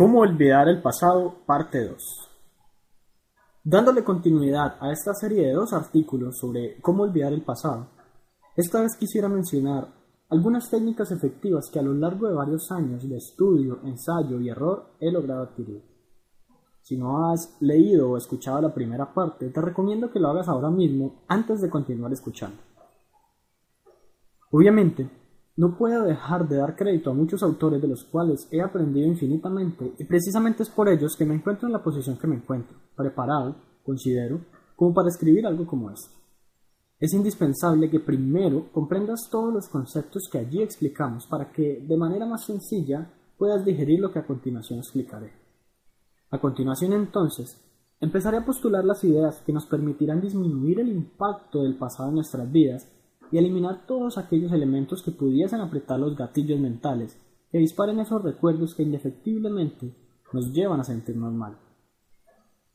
¿Cómo olvidar el pasado? Parte 2. Dándole continuidad a esta serie de dos artículos sobre cómo olvidar el pasado, esta vez quisiera mencionar algunas técnicas efectivas que a lo largo de varios años de estudio, ensayo y error he logrado adquirir. Si no has leído o escuchado la primera parte, te recomiendo que lo hagas ahora mismo antes de continuar escuchando. Obviamente, no puedo dejar de dar crédito a muchos autores de los cuales he aprendido infinitamente y precisamente es por ellos que me encuentro en la posición que me encuentro, preparado, considero, como para escribir algo como esto. Es indispensable que primero comprendas todos los conceptos que allí explicamos para que de manera más sencilla puedas digerir lo que a continuación explicaré. A continuación entonces, empezaré a postular las ideas que nos permitirán disminuir el impacto del pasado en nuestras vidas y eliminar todos aquellos elementos que pudiesen apretar los gatillos mentales que disparen esos recuerdos que indefectiblemente nos llevan a sentirnos mal.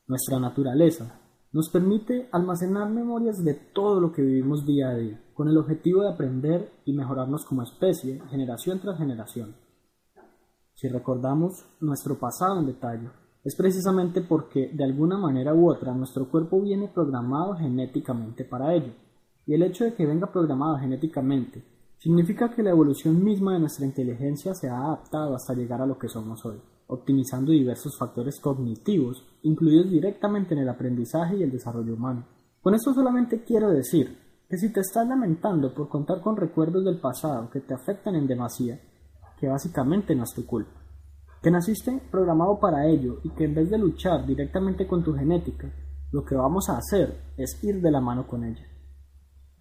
Nuestra naturaleza nos permite almacenar memorias de todo lo que vivimos día a día, con el objetivo de aprender y mejorarnos como especie, generación tras generación. Si recordamos nuestro pasado en detalle, es precisamente porque de alguna manera u otra nuestro cuerpo viene programado genéticamente para ello y el hecho de que venga programado genéticamente significa que la evolución misma de nuestra inteligencia se ha adaptado hasta llegar a lo que somos hoy, optimizando diversos factores cognitivos incluidos directamente en el aprendizaje y el desarrollo humano. Con esto solamente quiero decir que si te estás lamentando por contar con recuerdos del pasado que te afectan en demasía, que básicamente no es tu culpa, que naciste programado para ello y que en vez de luchar directamente con tu genética, lo que vamos a hacer es ir de la mano con ella.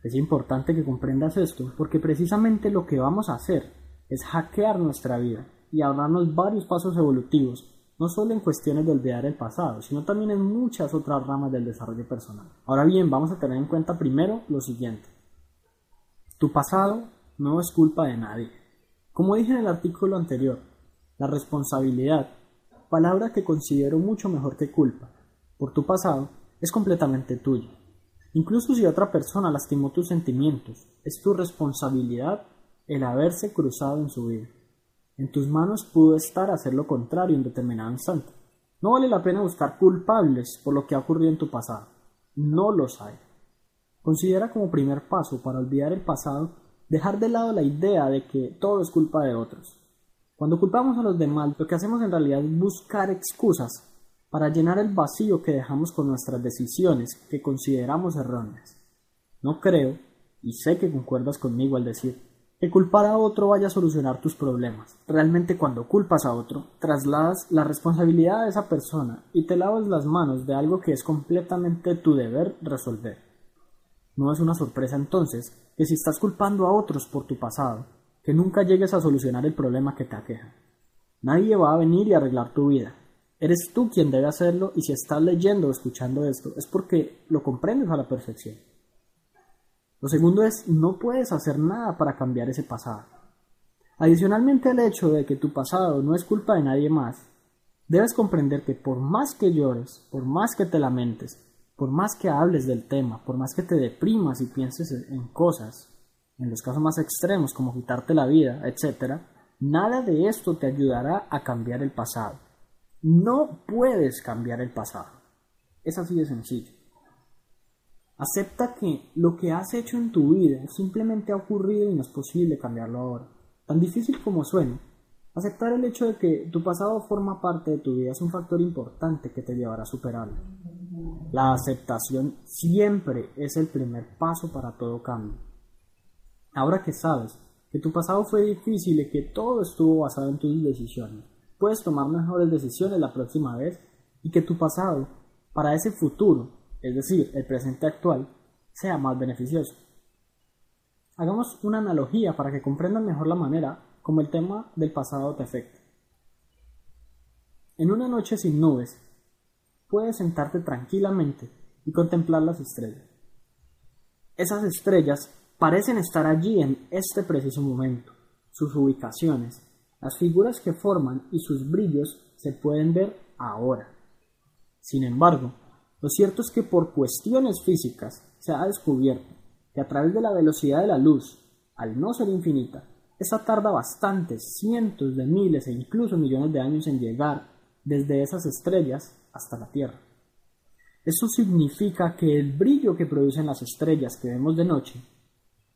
Es importante que comprendas esto porque precisamente lo que vamos a hacer es hackear nuestra vida y ahorrarnos varios pasos evolutivos, no solo en cuestiones de olvidar el pasado, sino también en muchas otras ramas del desarrollo personal. Ahora bien, vamos a tener en cuenta primero lo siguiente. Tu pasado no es culpa de nadie. Como dije en el artículo anterior, la responsabilidad, palabra que considero mucho mejor que culpa, por tu pasado es completamente tuya. Incluso si otra persona lastimó tus sentimientos, es tu responsabilidad el haberse cruzado en su vida. En tus manos pudo estar hacer lo contrario en determinado instante. No vale la pena buscar culpables por lo que ha ocurrido en tu pasado. No los hay. Considera como primer paso para olvidar el pasado dejar de lado la idea de que todo es culpa de otros. Cuando culpamos a los demás, lo que hacemos en realidad es buscar excusas para llenar el vacío que dejamos con nuestras decisiones que consideramos erróneas. No creo, y sé que concuerdas conmigo al decir, que culpar a otro vaya a solucionar tus problemas. Realmente cuando culpas a otro, trasladas la responsabilidad de esa persona y te lavas las manos de algo que es completamente tu deber resolver. No es una sorpresa entonces que si estás culpando a otros por tu pasado, que nunca llegues a solucionar el problema que te aqueja. Nadie va a venir y arreglar tu vida, Eres tú quien debe hacerlo y si estás leyendo o escuchando esto es porque lo comprendes a la perfección. Lo segundo es, no puedes hacer nada para cambiar ese pasado. Adicionalmente al hecho de que tu pasado no es culpa de nadie más, debes comprender que por más que llores, por más que te lamentes, por más que hables del tema, por más que te deprimas y pienses en cosas, en los casos más extremos como quitarte la vida, etc., nada de esto te ayudará a cambiar el pasado. No puedes cambiar el pasado. Es así de sencillo. Acepta que lo que has hecho en tu vida simplemente ha ocurrido y no es posible cambiarlo ahora. Tan difícil como suene, aceptar el hecho de que tu pasado forma parte de tu vida es un factor importante que te llevará a superarlo. La aceptación siempre es el primer paso para todo cambio. Ahora que sabes que tu pasado fue difícil y que todo estuvo basado en tus decisiones, puedes tomar mejores decisiones la próxima vez y que tu pasado para ese futuro, es decir, el presente actual, sea más beneficioso. Hagamos una analogía para que comprendan mejor la manera como el tema del pasado te afecta. En una noche sin nubes, puedes sentarte tranquilamente y contemplar las estrellas. Esas estrellas parecen estar allí en este preciso momento. Sus ubicaciones, las figuras que forman y sus brillos se pueden ver ahora. Sin embargo, lo cierto es que por cuestiones físicas se ha descubierto que a través de la velocidad de la luz, al no ser infinita, esa tarda bastantes, cientos de miles e incluso millones de años en llegar desde esas estrellas hasta la Tierra. Eso significa que el brillo que producen las estrellas que vemos de noche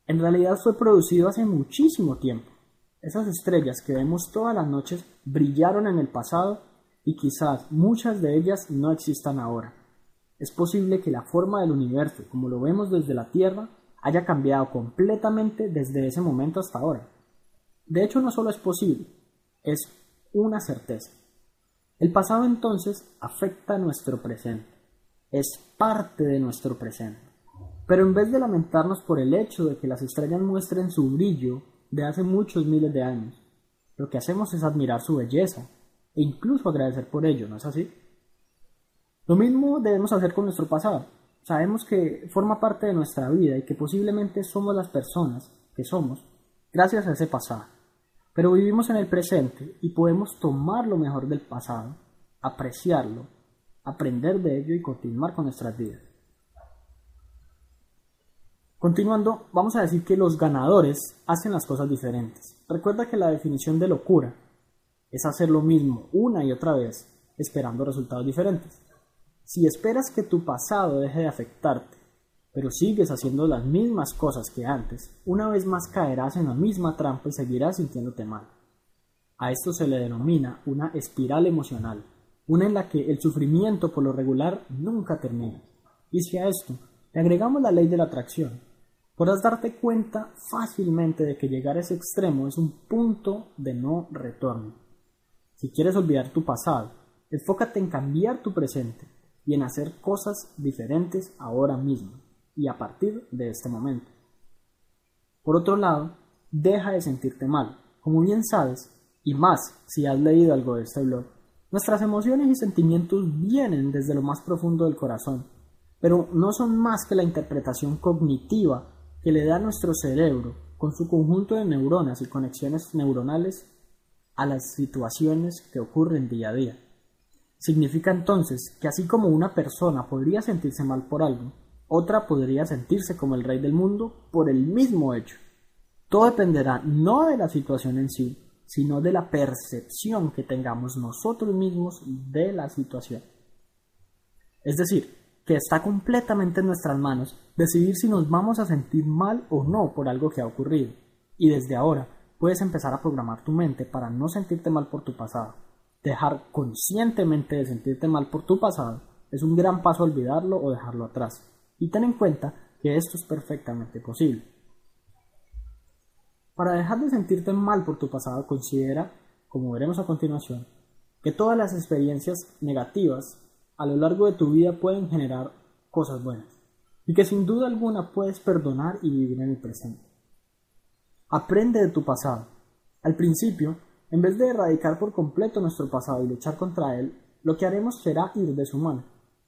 en realidad fue producido hace muchísimo tiempo. Esas estrellas que vemos todas las noches brillaron en el pasado y quizás muchas de ellas no existan ahora. Es posible que la forma del universo, como lo vemos desde la Tierra, haya cambiado completamente desde ese momento hasta ahora. De hecho, no solo es posible, es una certeza. El pasado entonces afecta a nuestro presente, es parte de nuestro presente. Pero en vez de lamentarnos por el hecho de que las estrellas muestren su brillo de hace muchos miles de años, lo que hacemos es admirar su belleza e incluso agradecer por ello, ¿no es así? Lo mismo debemos hacer con nuestro pasado. Sabemos que forma parte de nuestra vida y que posiblemente somos las personas que somos gracias a ese pasado. Pero vivimos en el presente y podemos tomar lo mejor del pasado, apreciarlo, aprender de ello y continuar con nuestras vidas. Continuando, vamos a decir que los ganadores hacen las cosas diferentes. Recuerda que la definición de locura es hacer lo mismo una y otra vez esperando resultados diferentes. Si esperas que tu pasado deje de afectarte, pero sigues haciendo las mismas cosas que antes, una vez más caerás en la misma trampa y seguirás sintiéndote mal. A esto se le denomina una espiral emocional, una en la que el sufrimiento por lo regular nunca termina. Y si a esto le agregamos la ley de la atracción, podrás darte cuenta fácilmente de que llegar a ese extremo es un punto de no retorno. Si quieres olvidar tu pasado, enfócate en cambiar tu presente y en hacer cosas diferentes ahora mismo y a partir de este momento. Por otro lado, deja de sentirte mal. Como bien sabes, y más si has leído algo de este blog, nuestras emociones y sentimientos vienen desde lo más profundo del corazón, pero no son más que la interpretación cognitiva que le da nuestro cerebro, con su conjunto de neuronas y conexiones neuronales, a las situaciones que ocurren día a día. Significa entonces que así como una persona podría sentirse mal por algo, otra podría sentirse como el rey del mundo por el mismo hecho. Todo dependerá no de la situación en sí, sino de la percepción que tengamos nosotros mismos de la situación. Es decir, que está completamente en nuestras manos decidir si nos vamos a sentir mal o no por algo que ha ocurrido. Y desde ahora puedes empezar a programar tu mente para no sentirte mal por tu pasado. Dejar conscientemente de sentirte mal por tu pasado es un gran paso a olvidarlo o dejarlo atrás. Y ten en cuenta que esto es perfectamente posible. Para dejar de sentirte mal por tu pasado, considera, como veremos a continuación, que todas las experiencias negativas a lo largo de tu vida pueden generar cosas buenas y que sin duda alguna puedes perdonar y vivir en el presente. Aprende de tu pasado. Al principio, en vez de erradicar por completo nuestro pasado y luchar contra él, lo que haremos será ir de su mano.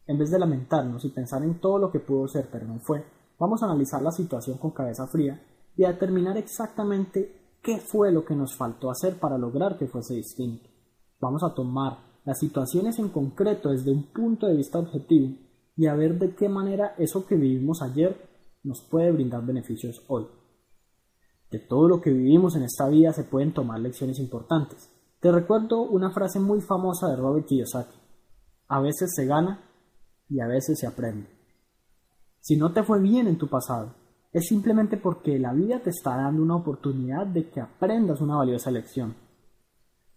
En vez de lamentarnos y pensar en todo lo que pudo ser pero no fue, vamos a analizar la situación con cabeza fría y a determinar exactamente qué fue lo que nos faltó hacer para lograr que fuese distinto. Vamos a tomar las situaciones en concreto desde un punto de vista objetivo y a ver de qué manera eso que vivimos ayer nos puede brindar beneficios hoy. De todo lo que vivimos en esta vida se pueden tomar lecciones importantes. Te recuerdo una frase muy famosa de Robert Kiyosaki. A veces se gana y a veces se aprende. Si no te fue bien en tu pasado, es simplemente porque la vida te está dando una oportunidad de que aprendas una valiosa lección.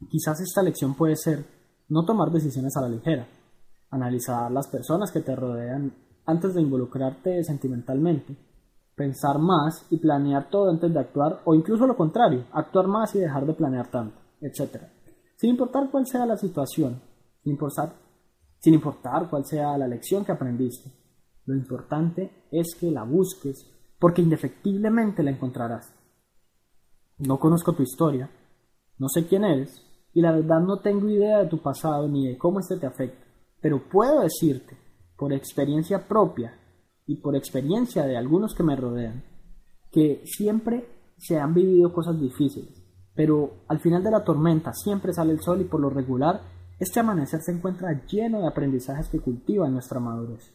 Quizás esta lección puede ser no tomar decisiones a la ligera. Analizar las personas que te rodean antes de involucrarte sentimentalmente. Pensar más y planear todo antes de actuar o incluso lo contrario, actuar más y dejar de planear tanto, etc. Sin importar cuál sea la situación, sin importar, sin importar cuál sea la lección que aprendiste. Lo importante es que la busques porque indefectiblemente la encontrarás. No conozco tu historia, no sé quién eres, y la verdad no tengo idea de tu pasado ni de cómo este te afecta, pero puedo decirte, por experiencia propia y por experiencia de algunos que me rodean, que siempre se han vivido cosas difíciles, pero al final de la tormenta siempre sale el sol y por lo regular este amanecer se encuentra lleno de aprendizajes que cultivan nuestra madurez.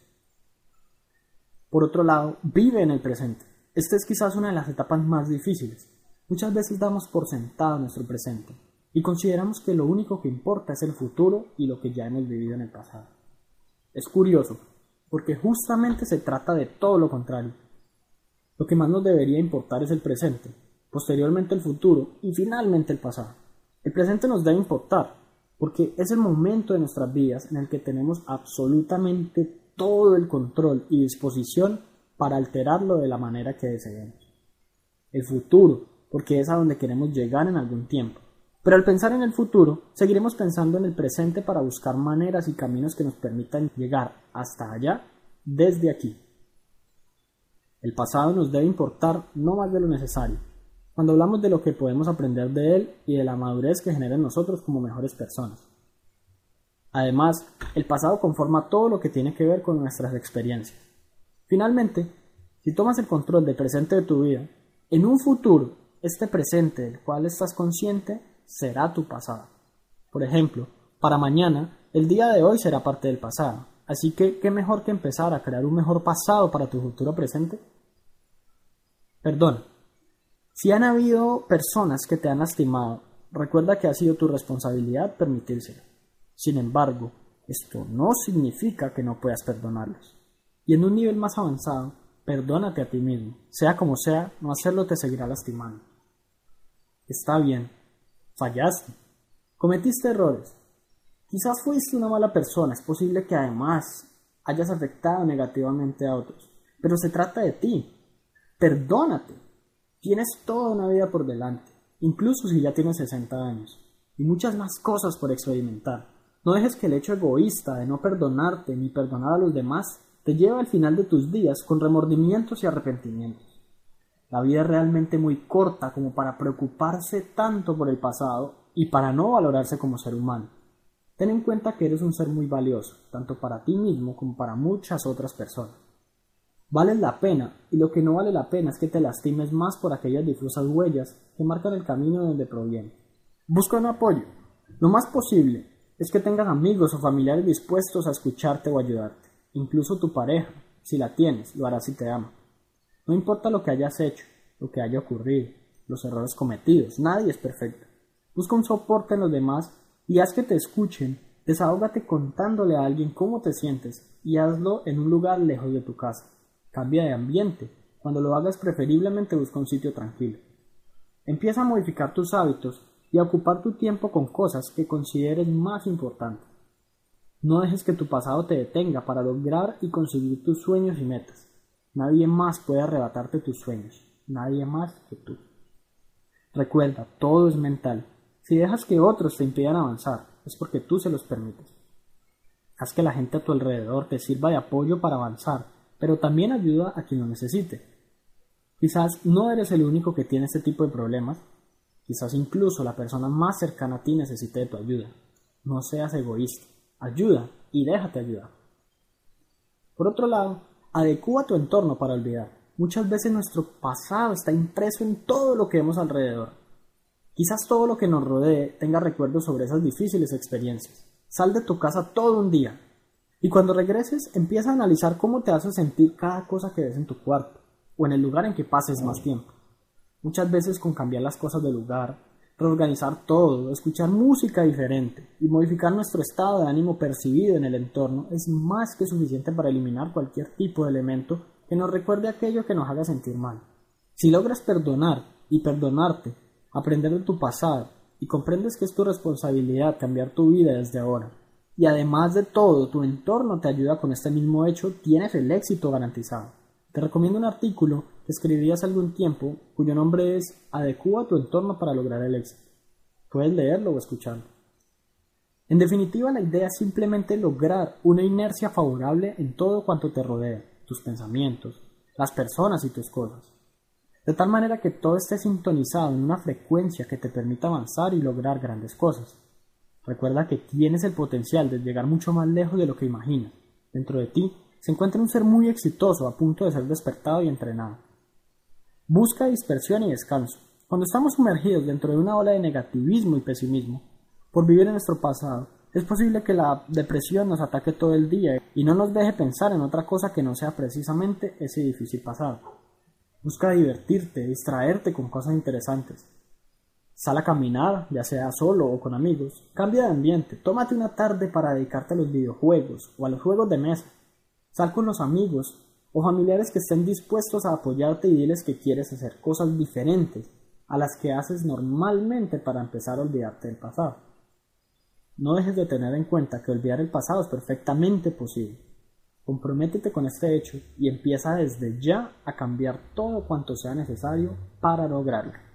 Por otro lado, vive en el presente. Esta es quizás una de las etapas más difíciles. Muchas veces damos por sentado nuestro presente, y consideramos que lo único que importa es el futuro y lo que ya hemos vivido en el pasado. Es curioso, porque justamente se trata de todo lo contrario. Lo que más nos debería importar es el presente, posteriormente el futuro y finalmente el pasado. El presente nos debe importar, porque es el momento de nuestras vidas en el que tenemos absolutamente todo el control y disposición para alterarlo de la manera que deseemos. El futuro, porque es a donde queremos llegar en algún tiempo. Pero al pensar en el futuro, seguiremos pensando en el presente para buscar maneras y caminos que nos permitan llegar hasta allá desde aquí. El pasado nos debe importar no más de lo necesario, cuando hablamos de lo que podemos aprender de él y de la madurez que genera en nosotros como mejores personas. Además, el pasado conforma todo lo que tiene que ver con nuestras experiencias. Finalmente, si tomas el control del presente de tu vida, en un futuro, este presente del cual estás consciente será tu pasado. Por ejemplo, para mañana, el día de hoy será parte del pasado. Así que, ¿qué mejor que empezar a crear un mejor pasado para tu futuro presente? Perdón, si han habido personas que te han lastimado, recuerda que ha sido tu responsabilidad permitírselo. Sin embargo, esto no significa que no puedas perdonarlos. Y en un nivel más avanzado, perdónate a ti mismo. Sea como sea, no hacerlo te seguirá lastimando. Está bien, fallaste, cometiste errores. Quizás fuiste una mala persona, es posible que además hayas afectado negativamente a otros, pero se trata de ti. Perdónate. Tienes toda una vida por delante, incluso si ya tienes 60 años, y muchas más cosas por experimentar. No dejes que el hecho egoísta de no perdonarte ni perdonar a los demás te lleve al final de tus días con remordimientos y arrepentimientos. La vida es realmente muy corta como para preocuparse tanto por el pasado y para no valorarse como ser humano. Ten en cuenta que eres un ser muy valioso, tanto para ti mismo como para muchas otras personas. Vales la pena, y lo que no vale la pena es que te lastimes más por aquellas difusas huellas que marcan el camino de donde proviene. Busca un apoyo. Lo más posible es que tengas amigos o familiares dispuestos a escucharte o ayudarte. Incluso tu pareja, si la tienes, lo hará si te ama. No importa lo que hayas hecho, lo que haya ocurrido, los errores cometidos, nadie es perfecto. Busca un soporte en los demás y haz que te escuchen. Desahógate contándole a alguien cómo te sientes y hazlo en un lugar lejos de tu casa. Cambia de ambiente. Cuando lo hagas preferiblemente busca un sitio tranquilo. Empieza a modificar tus hábitos y a ocupar tu tiempo con cosas que consideres más importantes. No dejes que tu pasado te detenga para lograr y conseguir tus sueños y metas. Nadie más puede arrebatarte tus sueños, nadie más que tú. Recuerda, todo es mental. Si dejas que otros te impidan avanzar, es porque tú se los permites. Haz que la gente a tu alrededor te sirva de apoyo para avanzar pero también ayuda a quien lo necesite. Quizás no eres el único que tiene este tipo de problemas, quizás incluso la persona más cercana a ti necesite de tu ayuda. No seas egoísta, ayuda y déjate ayudar. Por otro lado, adecúa tu entorno para olvidar. Muchas veces nuestro pasado está impreso en todo lo que vemos alrededor. Quizás todo lo que nos rodee tenga recuerdos sobre esas difíciles experiencias. Sal de tu casa todo un día, y cuando regreses, empieza a analizar cómo te hace sentir cada cosa que ves en tu cuarto o en el lugar en que pases más tiempo. Muchas veces con cambiar las cosas de lugar, reorganizar todo, escuchar música diferente y modificar nuestro estado de ánimo percibido en el entorno es más que suficiente para eliminar cualquier tipo de elemento que nos recuerde aquello que nos haga sentir mal. Si logras perdonar y perdonarte, aprender de tu pasado y comprendes que es tu responsabilidad cambiar tu vida desde ahora, y además de todo tu entorno te ayuda con este mismo hecho, tienes el éxito garantizado. Te recomiendo un artículo que escribí hace algún tiempo cuyo nombre es Adecúa tu entorno para lograr el éxito. Puedes leerlo o escucharlo. En definitiva, la idea es simplemente lograr una inercia favorable en todo cuanto te rodea, tus pensamientos, las personas y tus cosas. De tal manera que todo esté sintonizado en una frecuencia que te permita avanzar y lograr grandes cosas. Recuerda que tienes el potencial de llegar mucho más lejos de lo que imaginas. Dentro de ti se encuentra un ser muy exitoso a punto de ser despertado y entrenado. Busca dispersión y descanso. Cuando estamos sumergidos dentro de una ola de negativismo y pesimismo, por vivir en nuestro pasado, es posible que la depresión nos ataque todo el día y no nos deje pensar en otra cosa que no sea precisamente ese difícil pasado. Busca divertirte, distraerte con cosas interesantes. Sal a caminar, ya sea solo o con amigos. Cambia de ambiente. Tómate una tarde para dedicarte a los videojuegos o a los juegos de mesa. Sal con los amigos o familiares que estén dispuestos a apoyarte y diles que quieres hacer cosas diferentes a las que haces normalmente para empezar a olvidarte del pasado. No dejes de tener en cuenta que olvidar el pasado es perfectamente posible. Comprométete con este hecho y empieza desde ya a cambiar todo cuanto sea necesario para lograrlo.